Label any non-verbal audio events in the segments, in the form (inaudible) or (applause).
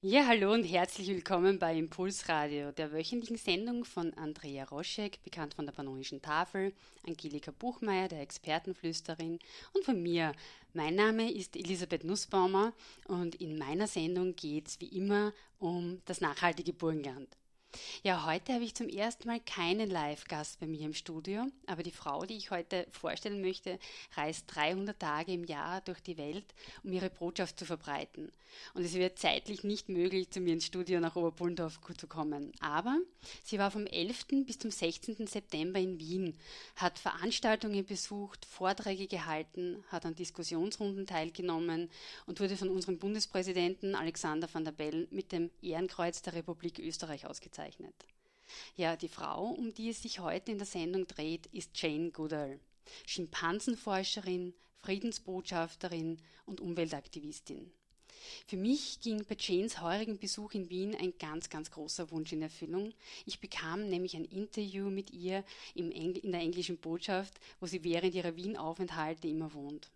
Ja, hallo und herzlich willkommen bei Impulsradio, der wöchentlichen Sendung von Andrea Roschek, bekannt von der Pannonischen Tafel, Angelika Buchmeier, der Expertenflüsterin und von mir. Mein Name ist Elisabeth Nussbaumer und in meiner Sendung geht es wie immer um das nachhaltige Burgenland. Ja, heute habe ich zum ersten Mal keinen Live-Gast bei mir im Studio, aber die Frau, die ich heute vorstellen möchte, reist 300 Tage im Jahr durch die Welt, um ihre Botschaft zu verbreiten. Und es wird zeitlich nicht möglich, zu mir ins Studio nach Oberbullendorf zu kommen. Aber sie war vom 11. bis zum 16. September in Wien, hat Veranstaltungen besucht, Vorträge gehalten, hat an Diskussionsrunden teilgenommen und wurde von unserem Bundespräsidenten Alexander van der Bellen mit dem Ehrenkreuz der Republik Österreich ausgezeichnet bezeichnet. Ja, die Frau, um die es sich heute in der Sendung dreht, ist Jane Goodall. Schimpansenforscherin, Friedensbotschafterin und Umweltaktivistin. Für mich ging bei Janes heurigen Besuch in Wien ein ganz, ganz großer Wunsch in Erfüllung. Ich bekam nämlich ein Interview mit ihr in der englischen Botschaft, wo sie während ihrer Wien-Aufenthalte immer wohnt.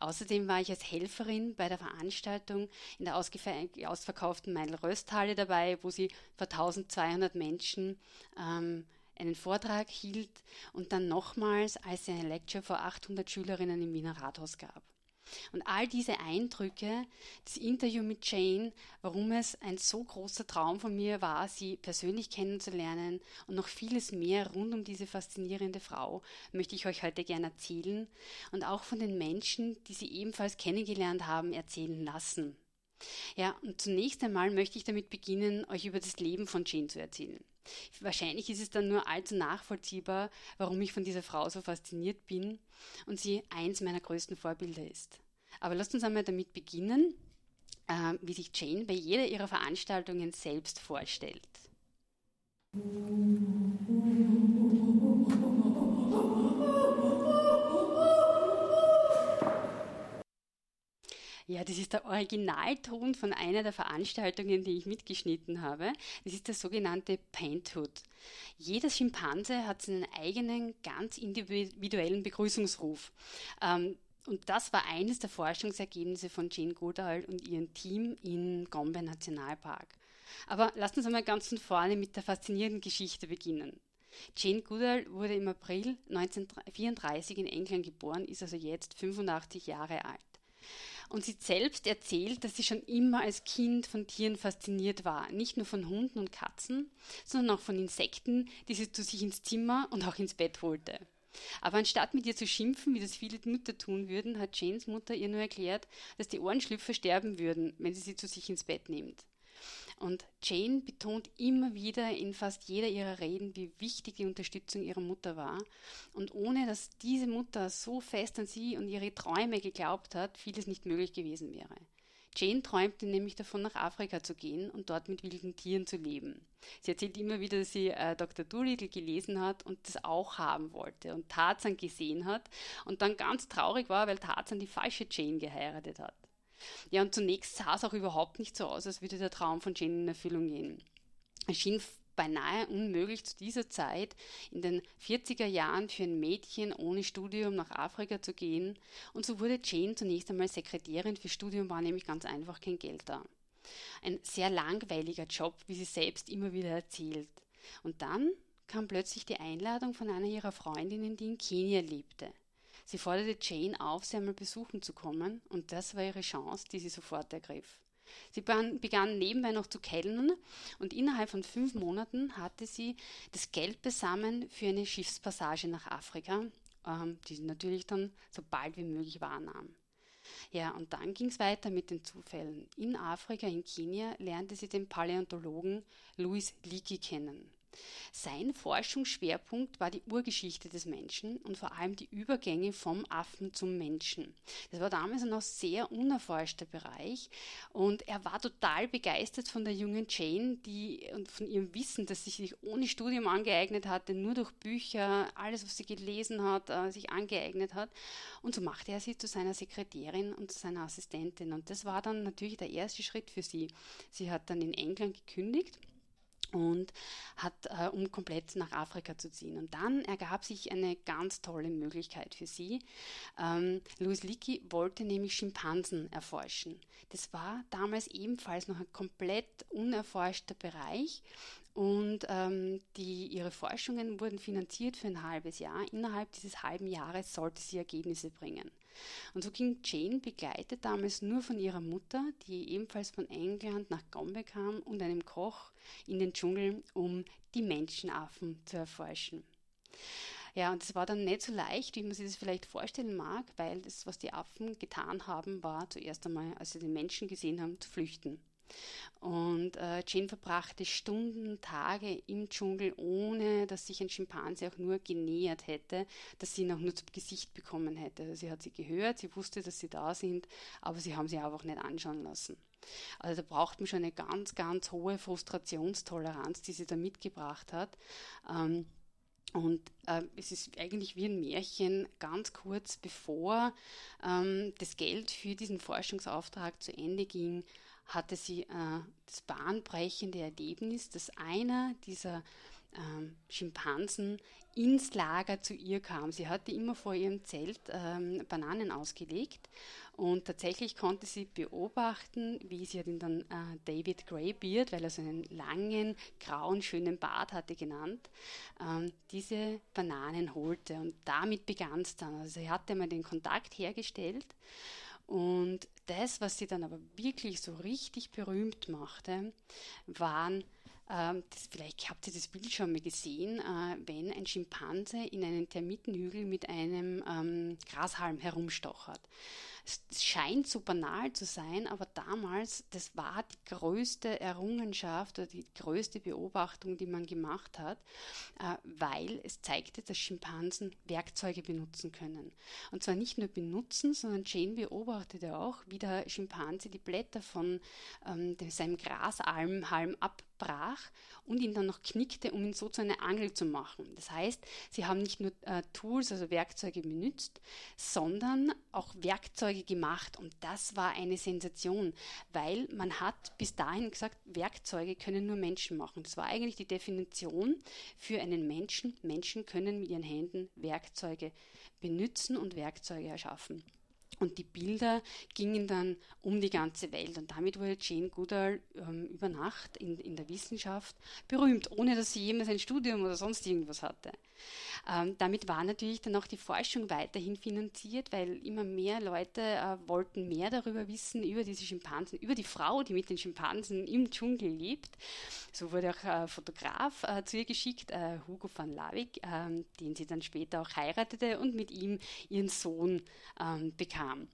Außerdem war ich als Helferin bei der Veranstaltung in der ausverkauften Meinl-Rösthalle dabei, wo sie vor 1200 Menschen ähm, einen Vortrag hielt und dann nochmals, als sie eine Lecture vor 800 Schülerinnen im Wiener Rathaus gab. Und all diese Eindrücke, das Interview mit Jane, warum es ein so großer Traum von mir war, sie persönlich kennenzulernen und noch vieles mehr rund um diese faszinierende Frau, möchte ich euch heute gerne erzählen und auch von den Menschen, die sie ebenfalls kennengelernt haben, erzählen lassen. Ja, und zunächst einmal möchte ich damit beginnen, euch über das Leben von Jane zu erzählen. Wahrscheinlich ist es dann nur allzu nachvollziehbar, warum ich von dieser Frau so fasziniert bin und sie eins meiner größten Vorbilder ist. Aber lasst uns einmal damit beginnen, äh, wie sich Jane bei jeder ihrer Veranstaltungen selbst vorstellt. Ja, das ist der Originalton von einer der Veranstaltungen, die ich mitgeschnitten habe. Das ist der sogenannte Painthood. Jeder Schimpanse hat seinen eigenen, ganz individuellen Begrüßungsruf. Ähm, und das war eines der Forschungsergebnisse von Jane Goodall und ihrem Team in Gombe Nationalpark. Aber lasst uns einmal ganz von vorne mit der faszinierenden Geschichte beginnen. Jane Goodall wurde im April 1934 in England geboren, ist also jetzt 85 Jahre alt. Und sie selbst erzählt, dass sie schon immer als Kind von Tieren fasziniert war. Nicht nur von Hunden und Katzen, sondern auch von Insekten, die sie zu sich ins Zimmer und auch ins Bett holte. Aber anstatt mit ihr zu schimpfen, wie das viele Mütter tun würden, hat Janes Mutter ihr nur erklärt, dass die Ohrenschlüpfer sterben würden, wenn sie sie zu sich ins Bett nimmt. Und Jane betont immer wieder in fast jeder ihrer Reden, wie wichtig die Unterstützung ihrer Mutter war. Und ohne dass diese Mutter so fest an sie und ihre Träume geglaubt hat, vieles nicht möglich gewesen wäre. Jane träumte nämlich davon, nach Afrika zu gehen und dort mit wilden Tieren zu leben. Sie erzählt immer wieder, dass sie äh, Dr. Doolittle gelesen hat und das auch haben wollte und Tarzan gesehen hat und dann ganz traurig war, weil Tarzan die falsche Jane geheiratet hat. Ja, und zunächst sah es auch überhaupt nicht so aus, als würde der Traum von Jane in Erfüllung gehen. Es schien beinahe unmöglich zu dieser Zeit in den 40er Jahren für ein Mädchen ohne Studium nach Afrika zu gehen und so wurde Jane zunächst einmal Sekretärin für Studium, war nämlich ganz einfach kein Geld da. Ein sehr langweiliger Job, wie sie selbst immer wieder erzählt. Und dann kam plötzlich die Einladung von einer ihrer Freundinnen, die in Kenia lebte. Sie forderte Jane auf, sie einmal besuchen zu kommen, und das war ihre Chance, die sie sofort ergriff. Sie begann nebenbei noch zu kellnern und innerhalb von fünf Monaten hatte sie das Geld besammen für eine Schiffspassage nach Afrika, ähm, die sie natürlich dann so bald wie möglich wahrnahm. Ja, und dann ging es weiter mit den Zufällen. In Afrika, in Kenia, lernte sie den Paläontologen Louis Leakey kennen. Sein Forschungsschwerpunkt war die Urgeschichte des Menschen und vor allem die Übergänge vom Affen zum Menschen. Das war damals ein noch sehr unerforschter Bereich und er war total begeistert von der jungen Jane, die und von ihrem Wissen, das sie sich ohne Studium angeeignet hatte, nur durch Bücher, alles, was sie gelesen hat, äh, sich angeeignet hat. Und so machte er sie zu seiner Sekretärin und zu seiner Assistentin. Und das war dann natürlich der erste Schritt für sie. Sie hat dann in England gekündigt und hat, äh, um komplett nach Afrika zu ziehen. Und dann ergab sich eine ganz tolle Möglichkeit für sie. Ähm, Louis Leakey wollte nämlich Schimpansen erforschen. Das war damals ebenfalls noch ein komplett unerforschter Bereich. Und ähm, die, ihre Forschungen wurden finanziert für ein halbes Jahr. Innerhalb dieses halben Jahres sollte sie Ergebnisse bringen. Und so ging Jane, begleitet damals nur von ihrer Mutter, die ebenfalls von England nach Gombe kam, und einem Koch in den Dschungel, um die Menschenaffen zu erforschen. Ja, und es war dann nicht so leicht, wie man sich das vielleicht vorstellen mag, weil das, was die Affen getan haben, war zuerst einmal, als sie den Menschen gesehen haben, zu flüchten. Und äh, Jane verbrachte Stunden, Tage im Dschungel, ohne dass sich ein Schimpanse auch nur genähert hätte, dass sie ihn auch nur zu Gesicht bekommen hätte. Also sie hat sie gehört, sie wusste, dass sie da sind, aber sie haben sie einfach nicht anschauen lassen. Also da braucht man schon eine ganz, ganz hohe Frustrationstoleranz, die sie da mitgebracht hat. Ähm, und äh, es ist eigentlich wie ein Märchen, ganz kurz bevor ähm, das Geld für diesen Forschungsauftrag zu Ende ging, hatte sie äh, das bahnbrechende Erlebnis, dass einer dieser ähm, Schimpansen ins Lager zu ihr kam. Sie hatte immer vor ihrem Zelt ähm, Bananen ausgelegt und tatsächlich konnte sie beobachten, wie sie ihn dann äh, David Greybeard, weil er so einen langen, grauen, schönen Bart hatte genannt, ähm, diese Bananen holte und damit begann es dann. Also sie hatte mal den Kontakt hergestellt und das, was sie dann aber wirklich so richtig berühmt machte, waren, ähm, das, vielleicht habt ihr das Bild schon mal gesehen, äh, wenn ein Schimpanse in einen Termitenhügel mit einem ähm, Grashalm herumstochert es scheint so banal zu sein, aber damals, das war die größte Errungenschaft oder die größte Beobachtung, die man gemacht hat, äh, weil es zeigte, dass Schimpansen Werkzeuge benutzen können. Und zwar nicht nur benutzen, sondern Jane beobachtete auch, wie der Schimpanse die Blätter von ähm, seinem Grasalm ab brach und ihn dann noch knickte, um ihn so zu einer Angel zu machen. Das heißt, sie haben nicht nur äh, Tools, also Werkzeuge benutzt, sondern auch Werkzeuge gemacht und das war eine Sensation, weil man hat bis dahin gesagt, Werkzeuge können nur Menschen machen. Das war eigentlich die Definition für einen Menschen. Menschen können mit ihren Händen Werkzeuge benutzen und Werkzeuge erschaffen. Und die Bilder gingen dann um die ganze Welt. Und damit wurde Jane Goodall ähm, über Nacht in, in der Wissenschaft berühmt, ohne dass sie jemals ein Studium oder sonst irgendwas hatte. Ähm, damit war natürlich dann auch die Forschung weiterhin finanziert, weil immer mehr Leute äh, wollten mehr darüber wissen, über diese Schimpansen, über die Frau, die mit den Schimpansen im Dschungel lebt. So wurde auch ein Fotograf äh, zu ihr geschickt, äh, Hugo van Lawick, ähm, den sie dann später auch heiratete und mit ihm ihren Sohn ähm, bekam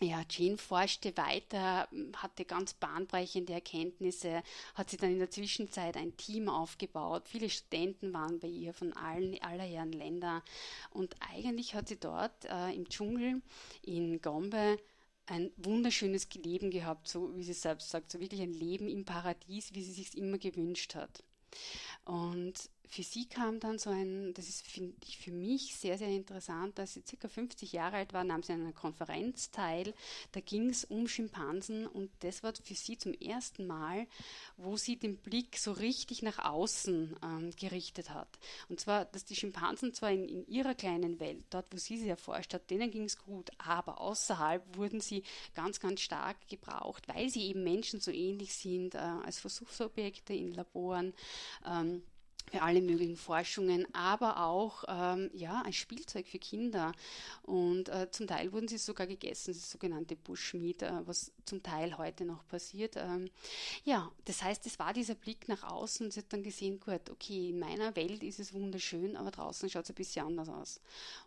ja, Jane forschte weiter, hatte ganz bahnbrechende Erkenntnisse, hat sie dann in der Zwischenzeit ein Team aufgebaut. Viele Studenten waren bei ihr von allen, aller Herren Länder. Und eigentlich hat sie dort äh, im Dschungel in Gombe ein wunderschönes Leben gehabt, so wie sie selbst sagt, so wirklich ein Leben im Paradies, wie sie sich immer gewünscht hat. Und für sie kam dann so ein, das ist finde ich für mich sehr, sehr interessant, als sie circa 50 Jahre alt war, nahm sie an einer Konferenz teil, da ging es um Schimpansen und das war für sie zum ersten Mal, wo sie den Blick so richtig nach außen ähm, gerichtet hat. Und zwar, dass die Schimpansen zwar in, in ihrer kleinen Welt, dort wo sie sie erforscht hat, denen ging es gut, aber außerhalb wurden sie ganz, ganz stark gebraucht, weil sie eben Menschen so ähnlich sind äh, als Versuchsobjekte in Laboren. Ähm, für alle möglichen Forschungen, aber auch ähm, ja, ein Spielzeug für Kinder. Und äh, zum Teil wurden sie sogar gegessen, das sogenannte Bushmeat, äh, was zum Teil heute noch passiert. Ähm, ja, das heißt, es war dieser Blick nach außen und sie hat dann gesehen, gut, okay, in meiner Welt ist es wunderschön, aber draußen schaut es ein bisschen anders aus.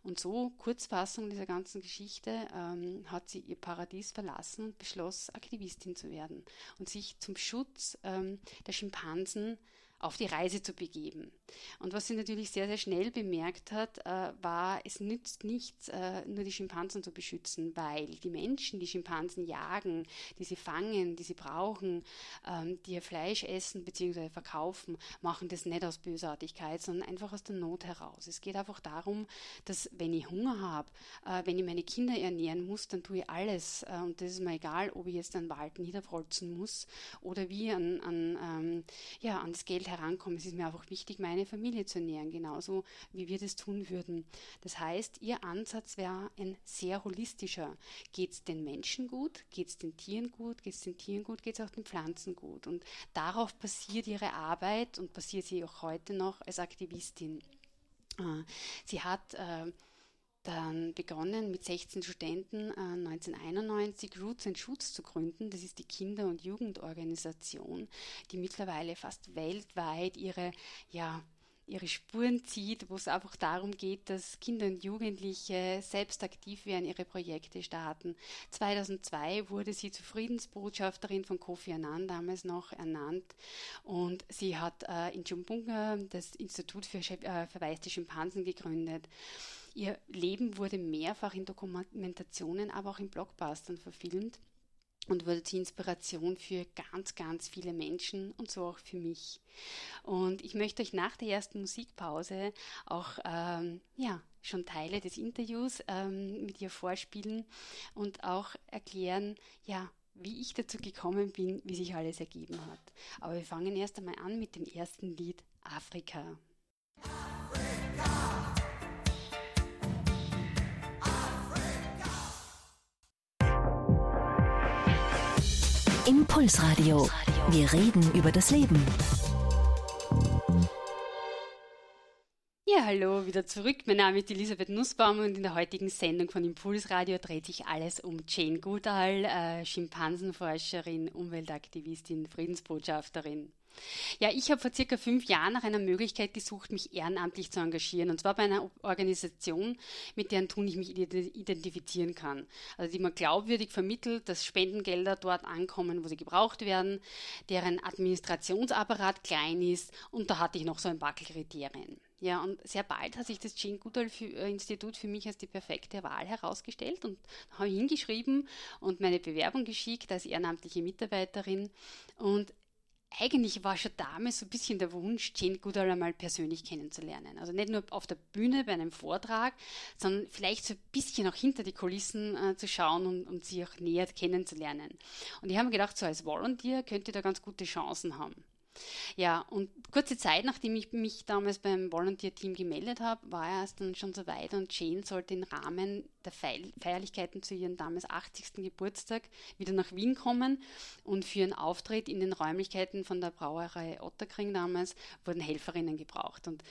Und so, Kurzfassung dieser ganzen Geschichte, ähm, hat sie ihr Paradies verlassen und beschloss, Aktivistin zu werden und sich zum Schutz ähm, der Schimpansen auf die Reise zu begeben. Und was sie natürlich sehr, sehr schnell bemerkt hat, äh, war, es nützt nichts, äh, nur die Schimpansen zu beschützen, weil die Menschen, die Schimpansen jagen, die sie fangen, die sie brauchen, ähm, die ihr Fleisch essen bzw. verkaufen, machen das nicht aus Bösartigkeit, sondern einfach aus der Not heraus. Es geht einfach darum, dass wenn ich Hunger habe, äh, wenn ich meine Kinder ernähren muss, dann tue ich alles. Äh, und das ist mir egal, ob ich jetzt einen Wald niederwolzen muss oder wie an, an, ähm, ja, an das Geld herankomme. Es ist mir einfach wichtig, meine Familie zu ernähren, genauso wie wir das tun würden. Das heißt, ihr Ansatz wäre ein sehr holistischer. Geht es den Menschen gut? Geht es den Tieren gut? Geht es den Tieren gut? Geht es auch den Pflanzen gut? Und darauf basiert ihre Arbeit und basiert sie auch heute noch als Aktivistin. Äh, sie hat äh, dann begonnen mit 16 Studenten äh, 1991 Roots and Shoots zu gründen. Das ist die Kinder- und Jugendorganisation, die mittlerweile fast weltweit ihre ja, ihre Spuren zieht, wo es einfach darum geht, dass Kinder und Jugendliche selbst aktiv werden, ihre Projekte starten. 2002 wurde sie zur Friedensbotschafterin von Kofi Annan damals noch ernannt und sie hat äh, in Chumbunga das Institut für äh, verwaiste Schimpansen gegründet. Ihr Leben wurde mehrfach in Dokumentationen, aber auch in Blockbustern verfilmt und wurde zur Inspiration für ganz, ganz viele Menschen und so auch für mich. Und ich möchte euch nach der ersten Musikpause auch ähm, ja, schon Teile des Interviews ähm, mit ihr vorspielen und auch erklären, ja, wie ich dazu gekommen bin, wie sich alles ergeben hat. Aber wir fangen erst einmal an mit dem ersten Lied Afrika. Impulsradio. Wir reden über das Leben. Hallo, wieder zurück. Mein Name ist Elisabeth Nussbaum und in der heutigen Sendung von Impulsradio dreht sich alles um Jane Goodall, äh, Schimpansenforscherin, Umweltaktivistin, Friedensbotschafterin. Ja, ich habe vor circa fünf Jahren nach einer Möglichkeit gesucht, mich ehrenamtlich zu engagieren. Und zwar bei einer Organisation, mit deren Tun ich mich identifizieren kann. Also die mir glaubwürdig vermittelt, dass Spendengelder dort ankommen, wo sie gebraucht werden, deren Administrationsapparat klein ist. Und da hatte ich noch so ein paar Kriterien. Ja, und sehr bald hat sich das Jane Goodall äh, Institut für mich als die perfekte Wahl herausgestellt und habe hingeschrieben und meine Bewerbung geschickt als ehrenamtliche Mitarbeiterin. Und eigentlich war schon damals so ein bisschen der Wunsch, Jane Goodall einmal persönlich kennenzulernen. Also nicht nur auf der Bühne bei einem Vortrag, sondern vielleicht so ein bisschen auch hinter die Kulissen äh, zu schauen und, und sie auch näher kennenzulernen. Und ich habe mir gedacht, so als Volunteer könnte da ganz gute Chancen haben. Ja, und kurze Zeit, nachdem ich mich damals beim Volunteer-Team gemeldet habe, war es dann schon so weit und Jane sollte im Rahmen der Feierlichkeiten zu ihrem damals 80. Geburtstag wieder nach Wien kommen und für einen Auftritt in den Räumlichkeiten von der Brauerei Otterkring damals wurden Helferinnen gebraucht. Und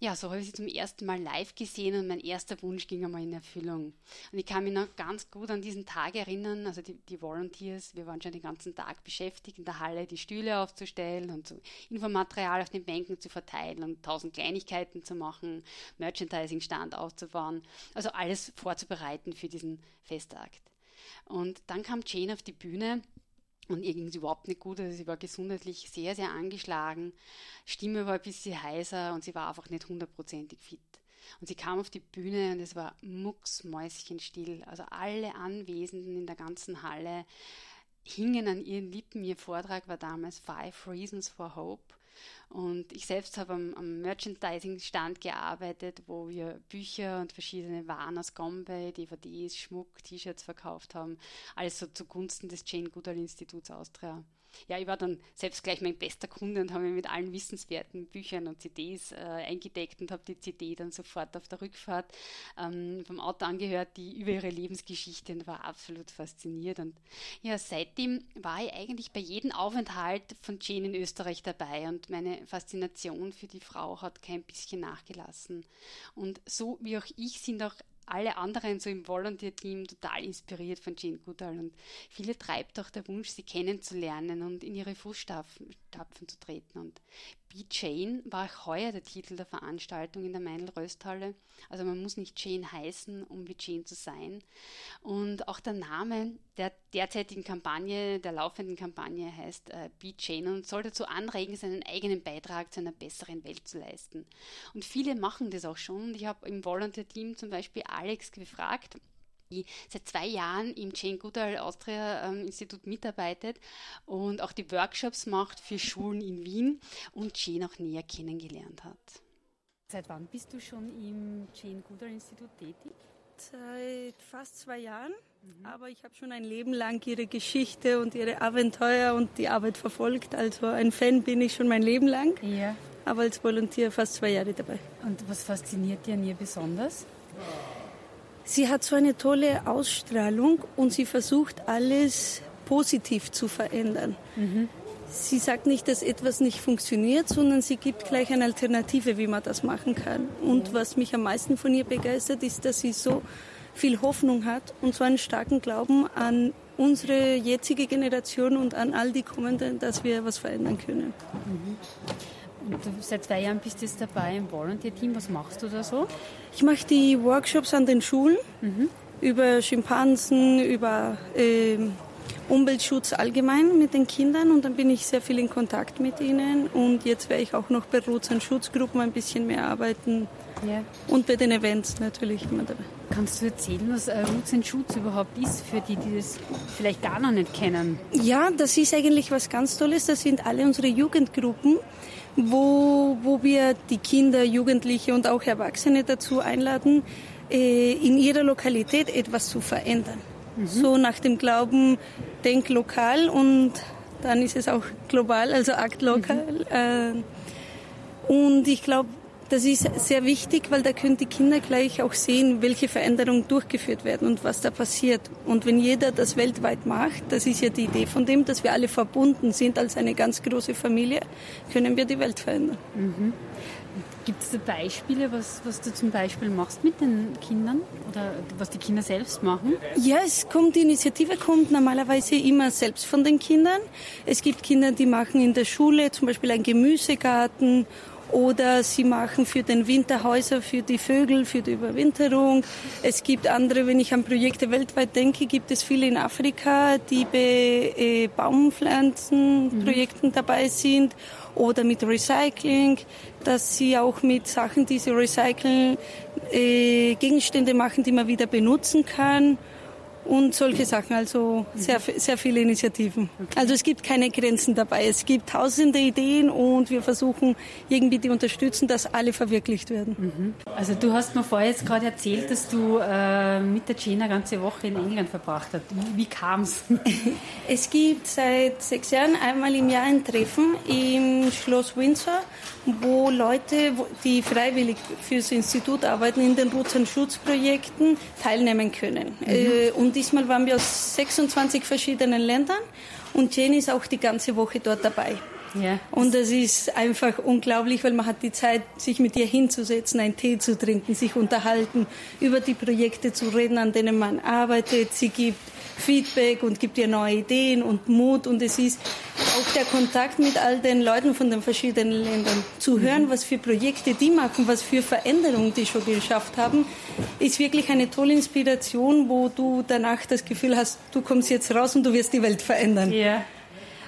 ja, so habe ich sie zum ersten Mal live gesehen und mein erster Wunsch ging einmal in Erfüllung. Und ich kann mich noch ganz gut an diesen Tag erinnern, also die, die Volunteers, wir waren schon den ganzen Tag beschäftigt, in der Halle die Stühle aufzustellen und so Infomaterial auf den Bänken zu verteilen und tausend Kleinigkeiten zu machen, Merchandising-Stand aufzubauen, also alles vorzubereiten für diesen Festakt. Und dann kam Jane auf die Bühne und ihr ging es überhaupt nicht gut. Also sie war gesundheitlich sehr, sehr angeschlagen. Stimme war ein bisschen heiser und sie war einfach nicht hundertprozentig fit. Und sie kam auf die Bühne und es war mucksmäuschenstill. Also alle Anwesenden in der ganzen Halle hingen an ihren Lippen. Ihr Vortrag war damals Five Reasons for Hope. Und ich selbst habe am, am Merchandising-Stand gearbeitet, wo wir Bücher und verschiedene Waren aus Gombe, DVDs, Schmuck, T-Shirts verkauft haben. Alles so zugunsten des Jane Goodall Instituts Austria ja, ich war dann selbst gleich mein bester Kunde und habe mich mit allen wissenswerten Büchern und CDs äh, eingedeckt und habe die CD dann sofort auf der Rückfahrt ähm, vom Auto angehört, die über ihre Lebensgeschichte und war absolut fasziniert. Und ja, seitdem war ich eigentlich bei jedem Aufenthalt von Jane in Österreich dabei und meine Faszination für die Frau hat kein bisschen nachgelassen. Und so wie auch ich sind auch alle anderen so im Volunteer-Team total inspiriert von Jane Goodall und viele treibt auch der Wunsch, sie kennenzulernen und in ihre Fußstapfen zu treten. Und Be Jane war auch heuer der Titel der Veranstaltung in der Meinl-Rösthalle. Also man muss nicht Jane heißen, um wie Jane zu sein. Und auch der Name der derzeitigen Kampagne, der laufenden Kampagne heißt äh, Be Jane und soll dazu anregen, seinen eigenen Beitrag zu einer besseren Welt zu leisten. Und viele machen das auch schon. Ich habe im Volunteer-Team zum Beispiel Alex gefragt, die seit zwei Jahren im Jane Goodall Austria ähm, Institut mitarbeitet und auch die Workshops macht für Schulen in Wien und Jane auch näher kennengelernt hat. Seit wann bist du schon im Jane Goodall Institut tätig? Seit fast zwei Jahren. Aber ich habe schon ein Leben lang ihre Geschichte und ihre Abenteuer und die Arbeit verfolgt. Also ein Fan bin ich schon mein Leben lang. Ja. Aber als Volontier fast zwei Jahre dabei. Und was fasziniert dir an ihr besonders? Sie hat so eine tolle Ausstrahlung und sie versucht alles positiv zu verändern. Mhm. Sie sagt nicht, dass etwas nicht funktioniert, sondern sie gibt gleich eine Alternative, wie man das machen kann. Und was mich am meisten von ihr begeistert, ist, dass sie so viel Hoffnung hat und so einen starken Glauben an unsere jetzige Generation und an all die kommenden, dass wir was verändern können. Mhm. Und seit zwei Jahren bist du jetzt dabei im Volunteer-Team. Was machst du da so? Ich mache die Workshops an den Schulen mhm. über Schimpansen, über äh, Umweltschutz allgemein mit den Kindern und dann bin ich sehr viel in Kontakt mit ihnen und jetzt werde ich auch noch bei Roots Schutzgruppen ein bisschen mehr arbeiten ja. und bei den Events natürlich immer dabei. Kannst du erzählen, was äh, Roots and Schutz überhaupt ist, für die, die das vielleicht gar noch nicht kennen? Ja, das ist eigentlich was ganz Tolles. Das sind alle unsere Jugendgruppen, wo, wo wir die Kinder, Jugendliche und auch Erwachsene dazu einladen, äh, in ihrer Lokalität etwas zu verändern. Mhm. So nach dem Glauben, denk lokal und dann ist es auch global, also akt lokal. Mhm. Äh, und ich glaube, das ist sehr wichtig, weil da können die Kinder gleich auch sehen, welche Veränderungen durchgeführt werden und was da passiert. Und wenn jeder das weltweit macht, das ist ja die Idee von dem, dass wir alle verbunden sind als eine ganz große Familie, können wir die Welt verändern. Mhm. Gibt es da Beispiele, was, was du zum Beispiel machst mit den Kindern oder was die Kinder selbst machen? Ja, es kommt, die Initiative kommt normalerweise immer selbst von den Kindern. Es gibt Kinder, die machen in der Schule zum Beispiel einen Gemüsegarten oder sie machen für den Winter Häuser für die Vögel, für die Überwinterung. Es gibt andere, wenn ich an Projekte weltweit denke, gibt es viele in Afrika, die bei äh, Baumpflanzenprojekten mhm. dabei sind oder mit Recycling, dass sie auch mit Sachen, die sie recyceln, äh, Gegenstände machen, die man wieder benutzen kann und solche Sachen. Also sehr, sehr viele Initiativen. Also es gibt keine Grenzen dabei. Es gibt tausende Ideen und wir versuchen irgendwie die unterstützen, dass alle verwirklicht werden. Mhm. Also du hast mir vorher jetzt gerade erzählt, dass du äh, mit der eine ganze Woche in England verbracht hast. Wie, wie kam es? (laughs) Es gibt seit sechs Jahren einmal im Jahr ein Treffen im Schloss Windsor, wo Leute, die freiwillig fürs Institut arbeiten, in den Roots- und Schutzprojekten teilnehmen können. Mhm. Äh, und diesmal waren wir aus 26 verschiedenen Ländern und Jane ist auch die ganze Woche dort dabei. Ja. Und es ist einfach unglaublich, weil man hat die Zeit, sich mit ihr hinzusetzen, einen Tee zu trinken, sich unterhalten, über die Projekte zu reden, an denen man arbeitet. Sie gibt Feedback und gibt ihr neue Ideen und Mut. Und es ist auch der Kontakt mit all den Leuten von den verschiedenen Ländern. Zu hören, was für Projekte die machen, was für Veränderungen die schon geschafft haben, ist wirklich eine tolle Inspiration, wo du danach das Gefühl hast, du kommst jetzt raus und du wirst die Welt verändern. Ja.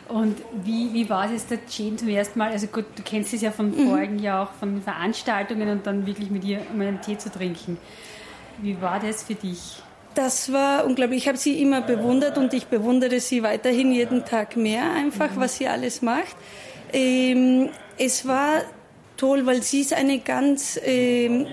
Und wie, wie war es der Jane zum ersten Mal? Also gut, du kennst es ja von mhm. vorigen Jahr auch von Veranstaltungen und dann wirklich mit ihr um einen Tee zu trinken. Wie war das für dich? Das war unglaublich. Ich habe sie immer bewundert und ich bewundere sie weiterhin jeden Tag mehr, einfach, mhm. was sie alles macht. Ähm, es war toll, weil sie ist eine ganz, ähm,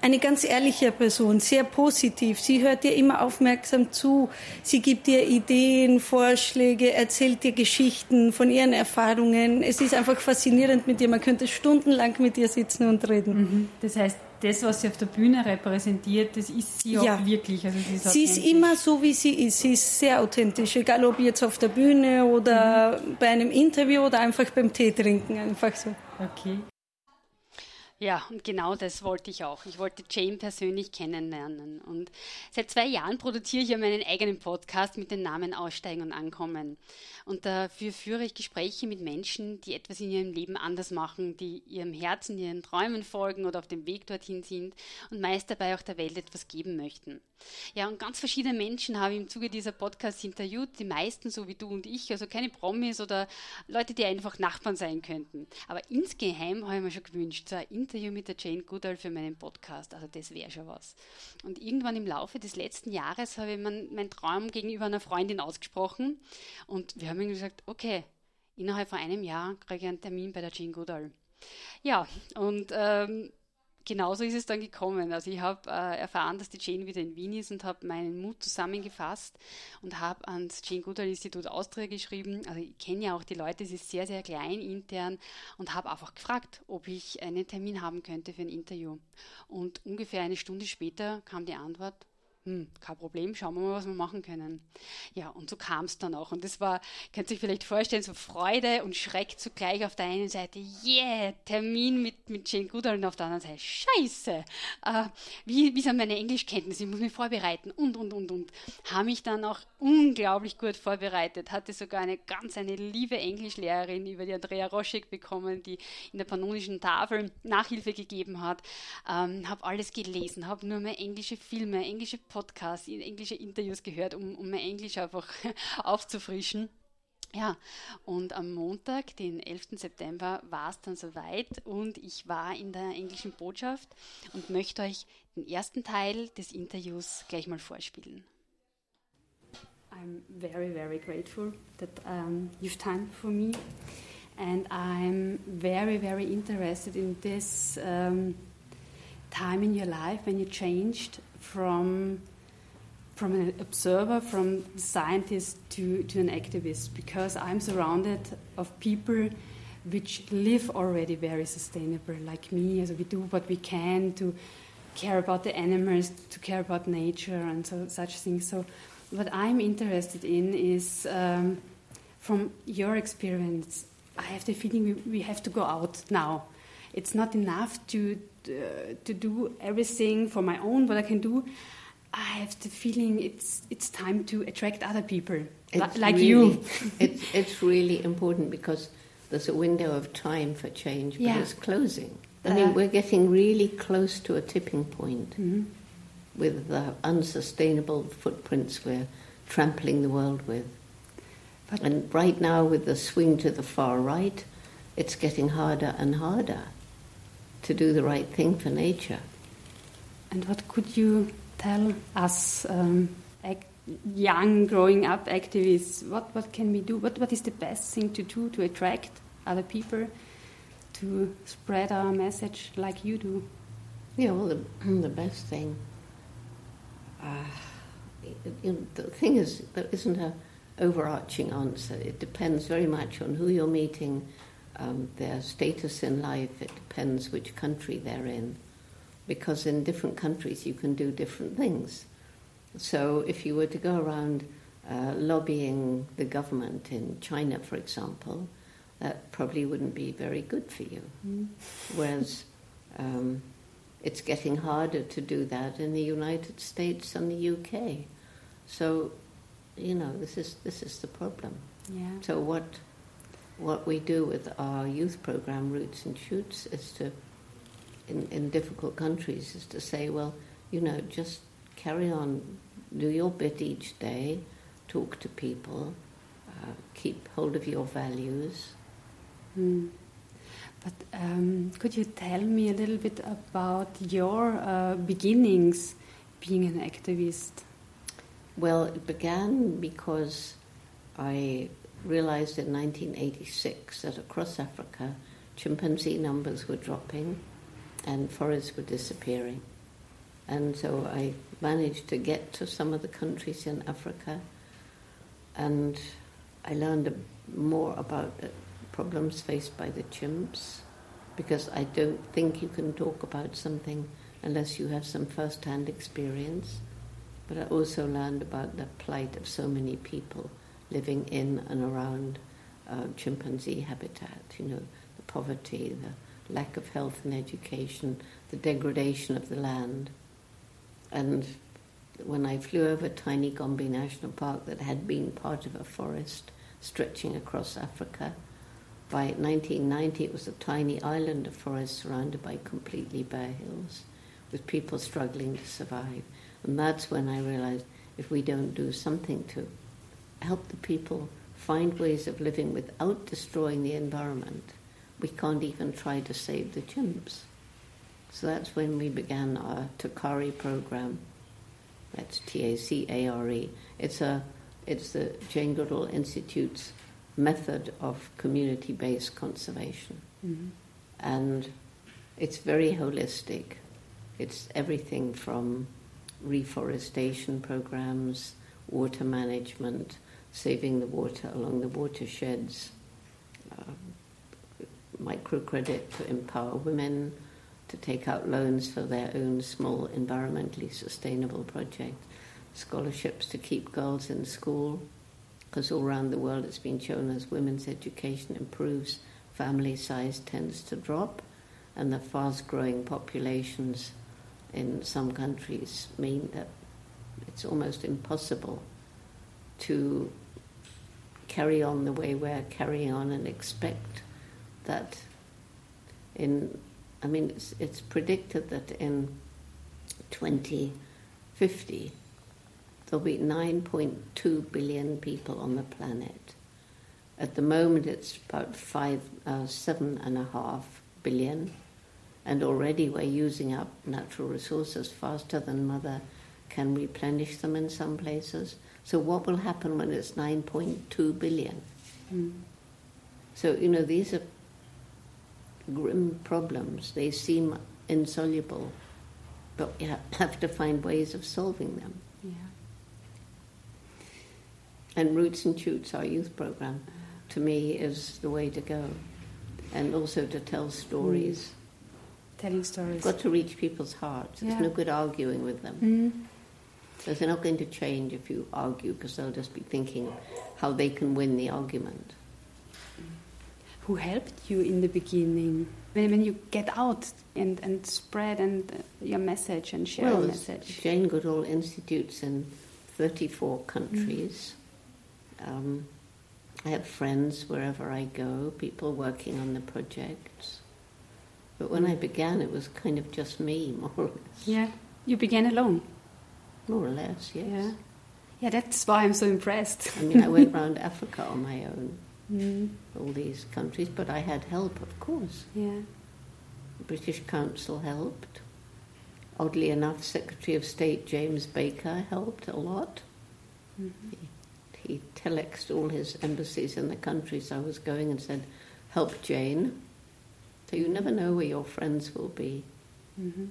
eine ganz ehrliche Person, sehr positiv. Sie hört dir immer aufmerksam zu. Sie gibt dir Ideen, Vorschläge, erzählt dir Geschichten von ihren Erfahrungen. Es ist einfach faszinierend mit ihr. Man könnte stundenlang mit ihr sitzen und reden. Mhm. Das heißt, das, was sie auf der Bühne repräsentiert, das ist sie auch ja. wirklich. Also sie ist, sie ist immer so, wie sie ist. Sie ist sehr authentisch, egal ob jetzt auf der Bühne oder mhm. bei einem Interview oder einfach beim Tee trinken, einfach so. Okay. Ja, und genau das wollte ich auch. Ich wollte Jane persönlich kennenlernen. Und seit zwei Jahren produziere ich ja meinen eigenen Podcast mit dem Namen Aussteigen und Ankommen. Und dafür führe ich Gespräche mit Menschen, die etwas in ihrem Leben anders machen, die ihrem Herzen, ihren Träumen folgen oder auf dem Weg dorthin sind und meist dabei auch der Welt etwas geben möchten. Ja, und ganz verschiedene Menschen habe ich im Zuge dieser Podcasts interviewt, die meisten so wie du und ich, also keine Promis oder Leute, die einfach Nachbarn sein könnten. Aber insgeheim habe ich mir schon gewünscht, so ein Interview mit der Jane Goodall für meinen Podcast, also das wäre schon was. Und irgendwann im Laufe des letzten Jahres habe ich meinen mein Traum gegenüber einer Freundin ausgesprochen und wir haben gesagt, okay, innerhalb von einem Jahr kriege ich einen Termin bei der Jane Goodall. Ja, und ähm, genauso ist es dann gekommen. Also ich habe äh, erfahren, dass die Jane wieder in Wien ist und habe meinen Mut zusammengefasst und habe ans Jane Goodall Institut Austria geschrieben. Also ich kenne ja auch die Leute, es ist sehr, sehr klein intern und habe einfach gefragt, ob ich einen Termin haben könnte für ein Interview. Und ungefähr eine Stunde später kam die Antwort, hm, kein Problem, schauen wir mal, was wir machen können. Ja, und so kam es dann auch. Und das war, könnt ihr euch vielleicht vorstellen, so Freude und Schreck zugleich auf der einen Seite, yeah, Termin mit, mit Jane Goodall und auf der anderen Seite, scheiße, äh, wie, wie sind meine Englischkenntnisse, ich muss mich vorbereiten. Und, und, und, und. Habe mich dann auch unglaublich gut vorbereitet, hatte sogar eine ganz eine liebe Englischlehrerin über die Andrea Roschek bekommen, die in der pannonischen Tafel Nachhilfe gegeben hat, ähm, habe alles gelesen, habe nur mehr englische Filme, englische Podcasts, englische Interviews gehört, um, um mein Englisch einfach (laughs) aufzufrischen. Ja, und am Montag, den 11. September, war es dann soweit und ich war in der englischen Botschaft und möchte euch den ersten Teil des Interviews gleich mal vorspielen. I'm very, very grateful that um, you've time for me and I'm very, very interested in this um, time in your life when you changed from from an observer, from scientist to, to an activist, because I'm surrounded of people which live already very sustainable, like me. So we do what we can to care about the animals, to care about nature, and so such things. So, what I'm interested in is um, from your experience. I have the feeling we, we have to go out now. It's not enough to to do everything for my own what I can do. I have the feeling it's it's time to attract other people like really, you. (laughs) it's it's really important because there's a window of time for change, but Yeah. it's closing. I Uh, mean, we're getting really close to a tipping point Mhm. with the unsustainable footprints we're trampling the world with. But- and right now, with the swing to the far right, it's getting harder and harder to do the right thing for nature. And what could you tell us, um, ac- young, growing up activists? What, what can we do? What, what is the best thing to do to attract other people to spread our message like you do? Yeah, well, the, (clears throat) the best thing. Uh, you know, the thing is, there isn't a overarching answer. It depends very much on who you're meeting, um, their status in life. It depends which country they're in, because in different countries you can do different things. So, if you were to go around uh, lobbying the government in China, for example, that probably wouldn't be very good for you. Whereas um, it's getting harder to do that in the United States and the UK. So, you know, this is this is the problem. Yeah. So what what we do with our youth program Roots and Shoots is to in, in difficult countries is to say, well, you know, just carry on, do your bit each day, talk to people, uh, keep hold of your values. Mm. But um, could you tell me a little bit about your uh, beginnings being an activist? Well, it began because I realized in 1986 that across Africa chimpanzee numbers were dropping and forests were disappearing. And so I managed to get to some of the countries in Africa and I learned more about the problems faced by the chimps because I don't think you can talk about something unless you have some first hand experience. But I also learned about the plight of so many people living in and around uh, chimpanzee habitat, you know, the poverty, the lack of health and education, the degradation of the land. And when I flew over Tiny Gombe National Park, that had been part of a forest stretching across Africa, by 1990 it was a tiny island of forest surrounded by completely bare hills, with people struggling to survive. And that's when I realized if we don't do something to help the people find ways of living without destroying the environment, we can't even try to save the chimps. So that's when we began our Takari program. That's T-A-C-A-R-E. It's a it's the Jane Goodall Institute's method of community-based conservation. Mhm. And it's very holistic. It's everything from reforestation programs, water management, saving the water along the watersheds, uh, microcredit to empower women to take out loans for their own small environmentally sustainable projects, scholarships to keep girls in school, because all around the world it's been shown as women's education improves, family size tends to drop, and the fast growing populations in some countries mean that it's almost impossible to carry on the way we're carrying on and expect that in I mean it's, it's predicted that in 2050 there'll be 9.2 billion people on the planet. At the moment it's about five, uh, seven and a half billion and already we're using up natural resources faster than Mother can replenish them in some places. So, what will happen when it's 9.2 billion? Mm. So, you know, these are grim problems. They seem insoluble, but we (laughs) have to find ways of solving them. Yeah. And Roots and Shoots, our youth program, to me is the way to go. And also to tell stories. Mm telling stories. You've got to reach people's hearts. There's yeah. no good arguing with them. Mm-hmm. Because they're not going to change if you argue, because they'll just be thinking how they can win the argument. Who helped you in the beginning? When, when you get out and, and spread and uh, your message and share well, your message? Jane Goodall Institutes in 34 countries. Mm. Um, I have friends wherever I go, people working on the projects. But when I began, it was kind of just me, (laughs) more or less. Yeah, you began alone. More or less, yes. Yeah, yeah. That's why I'm so impressed. I mean, I went around Africa on my own, (laughs) mm. all these countries, but I had help, of course. Yeah. The British Council helped. Oddly enough, Secretary of State James Baker helped a lot. Mm-hmm. He, he telexed all his embassies in the countries I was going and said, "Help Jane." So you never know where your friends will be. Mm-hmm.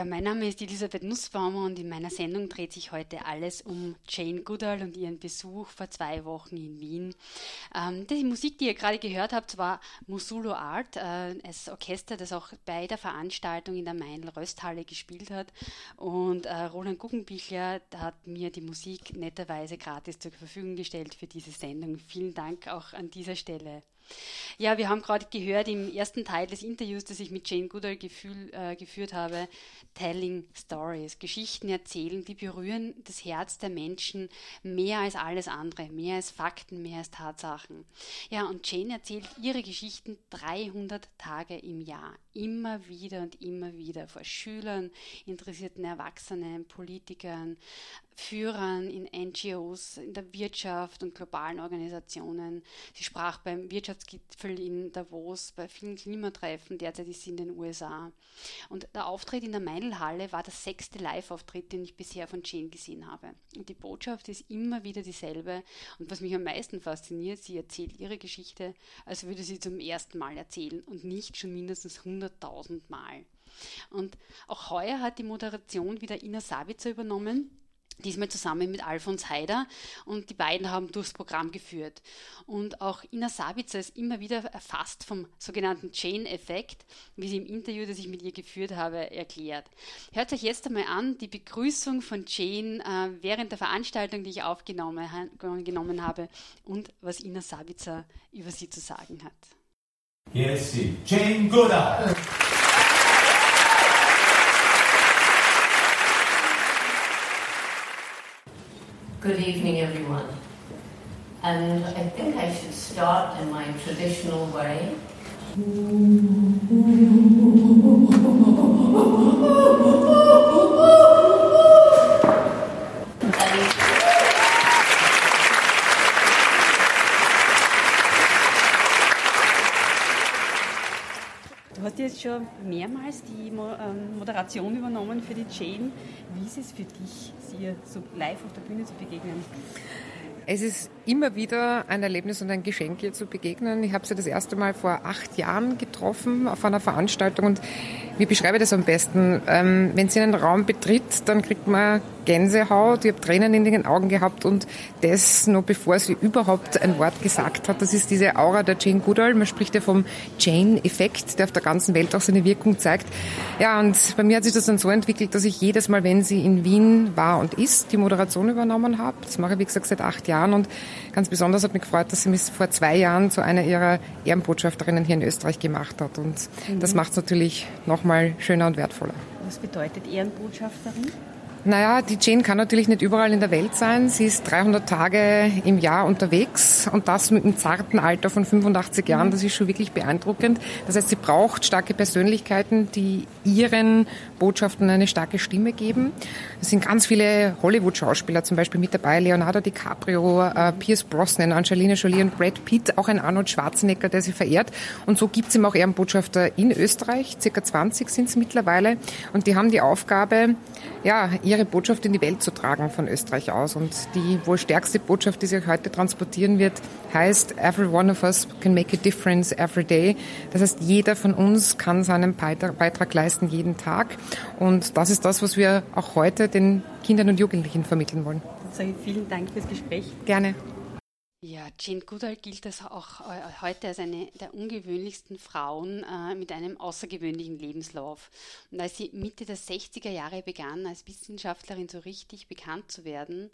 Ja, mein Name ist Elisabeth Nussbaumer und in meiner Sendung dreht sich heute alles um Jane Goodall und ihren Besuch vor zwei Wochen in Wien. Ähm, die Musik, die ihr gerade gehört habt, war Musulo Art, äh, das Orchester, das auch bei der Veranstaltung in der Meinl-Rösthalle gespielt hat. Und äh, Roland Guggenbichler hat mir die Musik netterweise gratis zur Verfügung gestellt für diese Sendung. Vielen Dank auch an dieser Stelle. Ja, wir haben gerade gehört im ersten Teil des Interviews, das ich mit Jane Goodall gefühl, äh, geführt habe, Telling Stories, Geschichten erzählen, die berühren das Herz der Menschen mehr als alles andere, mehr als Fakten, mehr als Tatsachen. Ja, und Jane erzählt ihre Geschichten 300 Tage im Jahr, immer wieder und immer wieder vor Schülern, interessierten Erwachsenen, Politikern, Führern in NGOs, in der Wirtschaft und globalen Organisationen. Sie sprach beim Wirtschaftsgipfel in Davos, bei vielen Klimatreffen, derzeit ist sie in den USA. Und der Auftritt in der Meinl-Halle war der sechste Live-Auftritt, den ich bisher von Jane gesehen habe. Und die Botschaft ist immer wieder dieselbe. Und was mich am meisten fasziniert, sie erzählt ihre Geschichte, als würde sie zum ersten Mal erzählen und nicht schon mindestens 100.000 Mal. Und auch heuer hat die Moderation wieder Ina Sabitzer übernommen diesmal zusammen mit Alfons Haider und die beiden haben durchs Programm geführt. Und auch Ina Sabitzer ist immer wieder erfasst vom sogenannten Chain-Effekt, wie sie im Interview, das ich mit ihr geführt habe, erklärt. Hört euch jetzt einmal an, die Begrüßung von Jane äh, während der Veranstaltung, die ich aufgenommen habe und was Ina Sabitzer über sie zu sagen hat. Hier ist sie, Jane Goodall. Good evening, everyone. And I think I should start in my traditional way. (laughs) Du hast jetzt schon mehrmals die ähm, Moderation übernommen für die Jane. Wie ist es für dich, sie so live auf der Bühne zu begegnen? Es ist immer wieder ein Erlebnis und ein Geschenk, ihr zu begegnen. Ich habe sie das erste Mal vor acht Jahren getroffen auf einer Veranstaltung und wie beschreibe ich das am besten? Ähm, wenn sie einen Raum betritt, dann kriegt man Gänsehaut, ich habe Tränen in den Augen gehabt und das noch bevor sie überhaupt ein Wort gesagt hat. Das ist diese Aura der Jane Goodall. Man spricht ja vom Jane-Effekt, der auf der ganzen Welt auch seine Wirkung zeigt. Ja, und bei mir hat sich das dann so entwickelt, dass ich jedes Mal, wenn sie in Wien war und ist, die Moderation übernommen habe. Das mache ich, wie gesagt, seit acht Jahren und ganz besonders hat mich gefreut, dass sie mich vor zwei Jahren zu einer ihrer Ehrenbotschafterinnen hier in Österreich gemacht hat. Und mhm. das macht es natürlich nochmal schöner und wertvoller. Was bedeutet Ehrenbotschafterin? Naja, die Jane kann natürlich nicht überall in der Welt sein. Sie ist 300 Tage im Jahr unterwegs und das mit einem zarten Alter von 85 Jahren. Das ist schon wirklich beeindruckend. Das heißt, sie braucht starke Persönlichkeiten, die ihren Botschaften eine starke Stimme geben. Es sind ganz viele Hollywood-Schauspieler zum Beispiel mit dabei. Leonardo DiCaprio, äh, Pierce Brosnan, Angelina Jolie und Brad Pitt, auch ein Arnold Schwarzenegger, der sie verehrt. Und so gibt es eben auch Ehrenbotschafter in Österreich. Circa 20 sind es mittlerweile. Und die haben die Aufgabe, ja, ihre Botschaft in die Welt zu tragen von Österreich aus. Und die wohl stärkste Botschaft, die sie heute transportieren wird, heißt, every one of us can make a difference every day. Das heißt, jeder von uns kann seinen Beitrag leisten jeden Tag. Und das ist das, was wir auch heute den Kindern und Jugendlichen vermitteln wollen. Sage vielen Dank fürs Gespräch. Gerne. Ja, Jane Goodall gilt als auch äh, heute als eine der ungewöhnlichsten Frauen äh, mit einem außergewöhnlichen Lebenslauf. Und als sie Mitte der 60er Jahre begann, als Wissenschaftlerin so richtig bekannt zu werden